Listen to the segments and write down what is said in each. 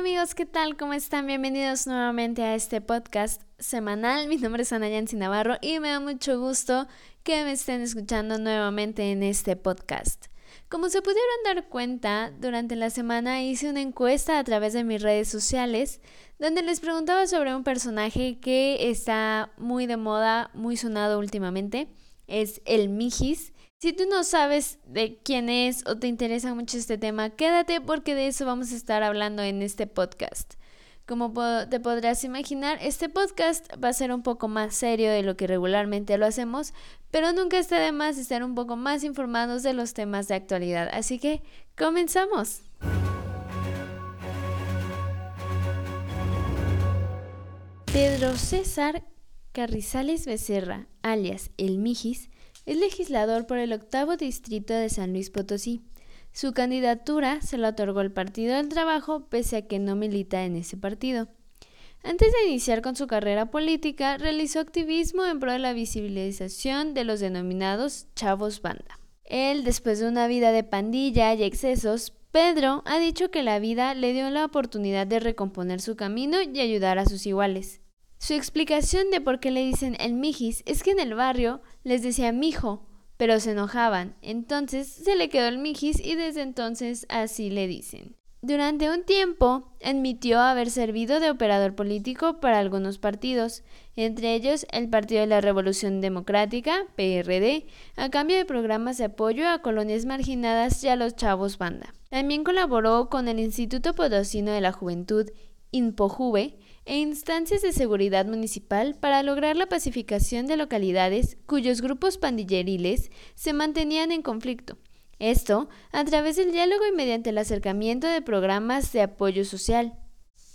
amigos, ¿qué tal? ¿Cómo están? Bienvenidos nuevamente a este podcast semanal. Mi nombre es Ana Yancy Navarro y me da mucho gusto que me estén escuchando nuevamente en este podcast. Como se pudieron dar cuenta, durante la semana hice una encuesta a través de mis redes sociales donde les preguntaba sobre un personaje que está muy de moda, muy sonado últimamente. Es el Mijis si tú no sabes de quién es o te interesa mucho este tema, quédate porque de eso vamos a estar hablando en este podcast. Como te podrás imaginar, este podcast va a ser un poco más serio de lo que regularmente lo hacemos, pero nunca está de más estar un poco más informados de los temas de actualidad. Así que, comenzamos. Pedro César Carrizales Becerra, alias El Mijis, es legislador por el octavo distrito de San Luis Potosí. Su candidatura se la otorgó el Partido del Trabajo pese a que no milita en ese partido. Antes de iniciar con su carrera política, realizó activismo en pro de la visibilización de los denominados chavos banda. Él, después de una vida de pandilla y excesos, Pedro ha dicho que la vida le dio la oportunidad de recomponer su camino y ayudar a sus iguales. Su explicación de por qué le dicen el mijis es que en el barrio les decía mijo, pero se enojaban, entonces se le quedó el mijis y desde entonces así le dicen. Durante un tiempo admitió haber servido de operador político para algunos partidos, entre ellos el Partido de la Revolución Democrática, PRD, a cambio de programas de apoyo a colonias marginadas y a los chavos banda. También colaboró con el Instituto Potosino de la Juventud, INPOJUVE, e instancias de seguridad municipal para lograr la pacificación de localidades cuyos grupos pandilleriles se mantenían en conflicto. Esto a través del diálogo y mediante el acercamiento de programas de apoyo social.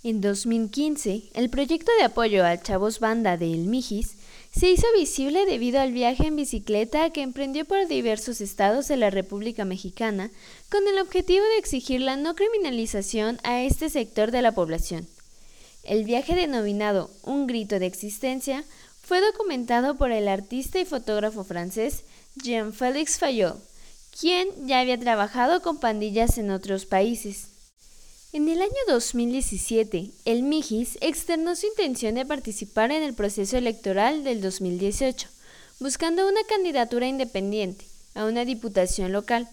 En 2015, el proyecto de apoyo al Chavos Banda de El Mijis se hizo visible debido al viaje en bicicleta que emprendió por diversos estados de la República Mexicana con el objetivo de exigir la no criminalización a este sector de la población. El viaje denominado Un grito de existencia fue documentado por el artista y fotógrafo francés Jean-Félix Fayol, quien ya había trabajado con pandillas en otros países. En el año 2017, el Mijis externó su intención de participar en el proceso electoral del 2018, buscando una candidatura independiente a una diputación local.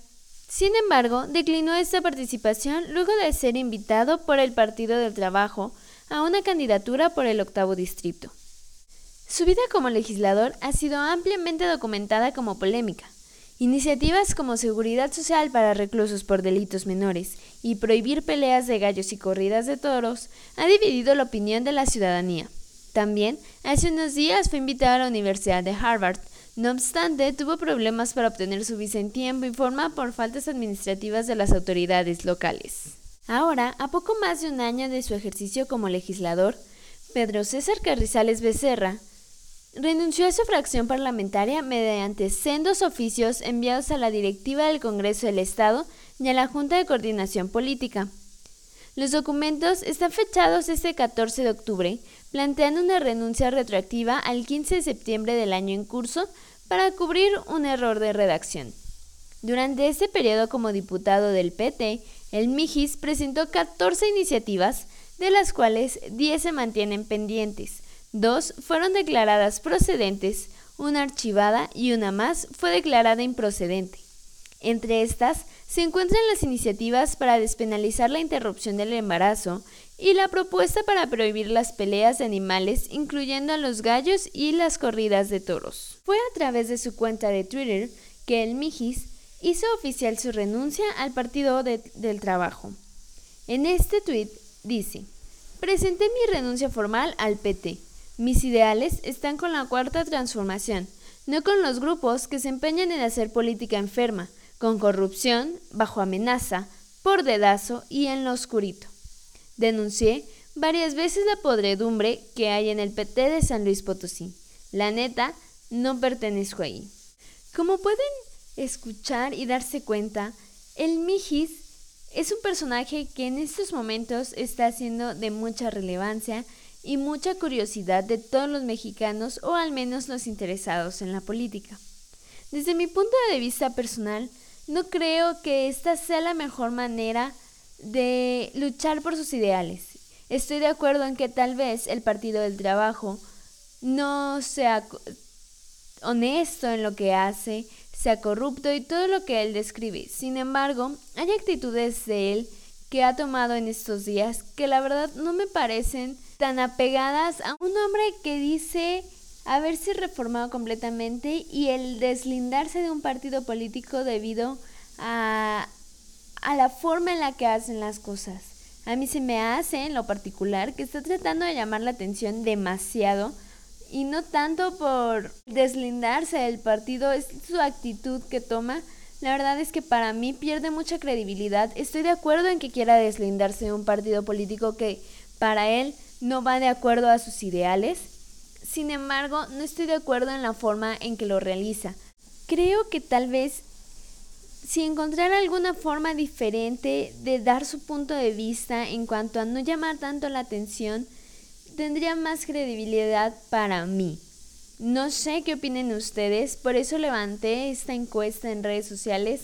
Sin embargo, declinó esta participación luego de ser invitado por el Partido del Trabajo a una candidatura por el octavo distrito. Su vida como legislador ha sido ampliamente documentada como polémica. Iniciativas como seguridad social para reclusos por delitos menores y prohibir peleas de gallos y corridas de toros ha dividido la opinión de la ciudadanía. También, hace unos días fue invitado a la Universidad de Harvard. No obstante, tuvo problemas para obtener su visa en tiempo y forma por faltas administrativas de las autoridades locales. Ahora, a poco más de un año de su ejercicio como legislador, Pedro César Carrizales Becerra renunció a su fracción parlamentaria mediante sendos oficios enviados a la directiva del Congreso del Estado y a la Junta de Coordinación Política. Los documentos están fechados este 14 de octubre, planteando una renuncia retroactiva al 15 de septiembre del año en curso para cubrir un error de redacción. Durante este periodo como diputado del PT, el Mijis presentó 14 iniciativas, de las cuales 10 se mantienen pendientes, dos fueron declaradas procedentes, una archivada y una más fue declarada improcedente. Entre estas se encuentran las iniciativas para despenalizar la interrupción del embarazo y la propuesta para prohibir las peleas de animales, incluyendo a los gallos y las corridas de toros. Fue a través de su cuenta de Twitter que el Mijis hizo oficial su renuncia al Partido del Trabajo. En este tuit dice, presenté mi renuncia formal al PT. Mis ideales están con la cuarta transformación, no con los grupos que se empeñan en hacer política enferma, con corrupción, bajo amenaza, por dedazo y en lo oscurito. Denuncié varias veces la podredumbre que hay en el PT de San Luis Potosí. La neta, no pertenezco ahí. Como pueden escuchar y darse cuenta, el Mijis es un personaje que en estos momentos está siendo de mucha relevancia y mucha curiosidad de todos los mexicanos o al menos los interesados en la política. Desde mi punto de vista personal, no creo que esta sea la mejor manera de luchar por sus ideales. Estoy de acuerdo en que tal vez el Partido del Trabajo no sea honesto en lo que hace, sea corrupto y todo lo que él describe. Sin embargo, hay actitudes de él que ha tomado en estos días que la verdad no me parecen tan apegadas a un hombre que dice haberse reformado completamente y el deslindarse de un partido político debido a, a la forma en la que hacen las cosas. A mí se me hace en lo particular que está tratando de llamar la atención demasiado y no tanto por deslindarse del partido, es su actitud que toma. La verdad es que para mí pierde mucha credibilidad. Estoy de acuerdo en que quiera deslindarse de un partido político que para él no va de acuerdo a sus ideales. Sin embargo, no estoy de acuerdo en la forma en que lo realiza. Creo que tal vez si encontrara alguna forma diferente de dar su punto de vista en cuanto a no llamar tanto la atención, tendría más credibilidad para mí. No sé qué opinen ustedes, por eso levanté esta encuesta en redes sociales,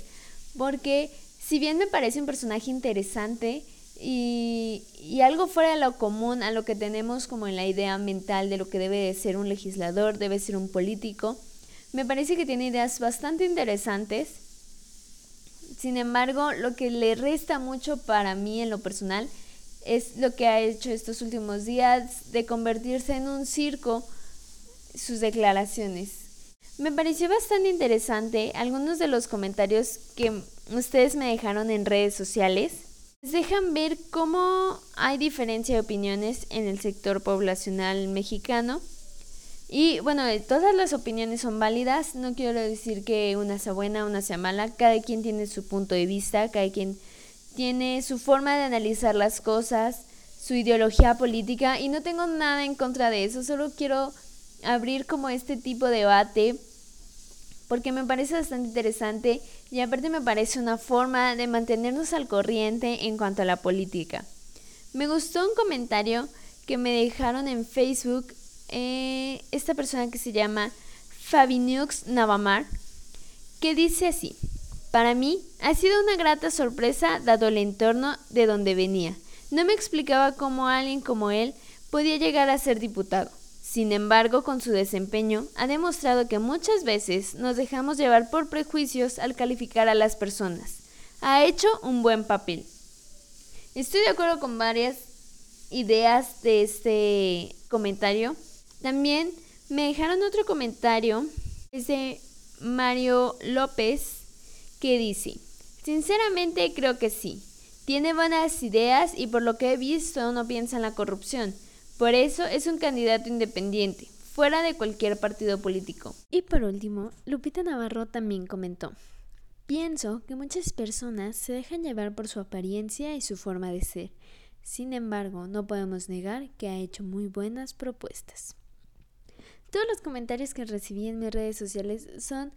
porque si bien me parece un personaje interesante y, y, algo fuera de lo común a lo que tenemos como en la idea mental de lo que debe de ser un legislador, debe ser un político, me parece que tiene ideas bastante interesantes. Sin embargo, lo que le resta mucho para mí en lo personal es lo que ha hecho estos últimos días de convertirse en un circo sus declaraciones. Me pareció bastante interesante algunos de los comentarios que ustedes me dejaron en redes sociales. Dejan ver cómo hay diferencia de opiniones en el sector poblacional mexicano. Y bueno, todas las opiniones son válidas, no quiero decir que una sea buena, una sea mala, cada quien tiene su punto de vista, cada quien tiene su forma de analizar las cosas, su ideología política y no tengo nada en contra de eso, solo quiero abrir como este tipo de debate porque me parece bastante interesante y aparte me parece una forma de mantenernos al corriente en cuanto a la política. Me gustó un comentario que me dejaron en Facebook eh, esta persona que se llama Fabinux Navamar, que dice así, para mí ha sido una grata sorpresa dado el entorno de donde venía. No me explicaba cómo alguien como él podía llegar a ser diputado. Sin embargo, con su desempeño, ha demostrado que muchas veces nos dejamos llevar por prejuicios al calificar a las personas. Ha hecho un buen papel. Estoy de acuerdo con varias ideas de este comentario. También me dejaron otro comentario. Es de Mario López que dice, sinceramente creo que sí. Tiene buenas ideas y por lo que he visto no piensa en la corrupción. Por eso es un candidato independiente, fuera de cualquier partido político. Y por último, Lupita Navarro también comentó, pienso que muchas personas se dejan llevar por su apariencia y su forma de ser. Sin embargo, no podemos negar que ha hecho muy buenas propuestas. Todos los comentarios que recibí en mis redes sociales son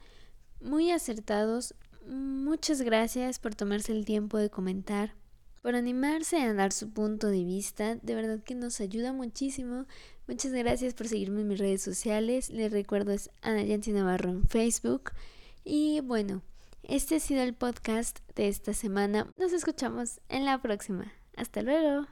muy acertados, Muchas gracias por tomarse el tiempo de comentar, por animarse a dar su punto de vista. De verdad que nos ayuda muchísimo. Muchas gracias por seguirme en mis redes sociales. Les recuerdo es Ana Yancy Navarro en Facebook. Y bueno, este ha sido el podcast de esta semana. Nos escuchamos en la próxima. Hasta luego.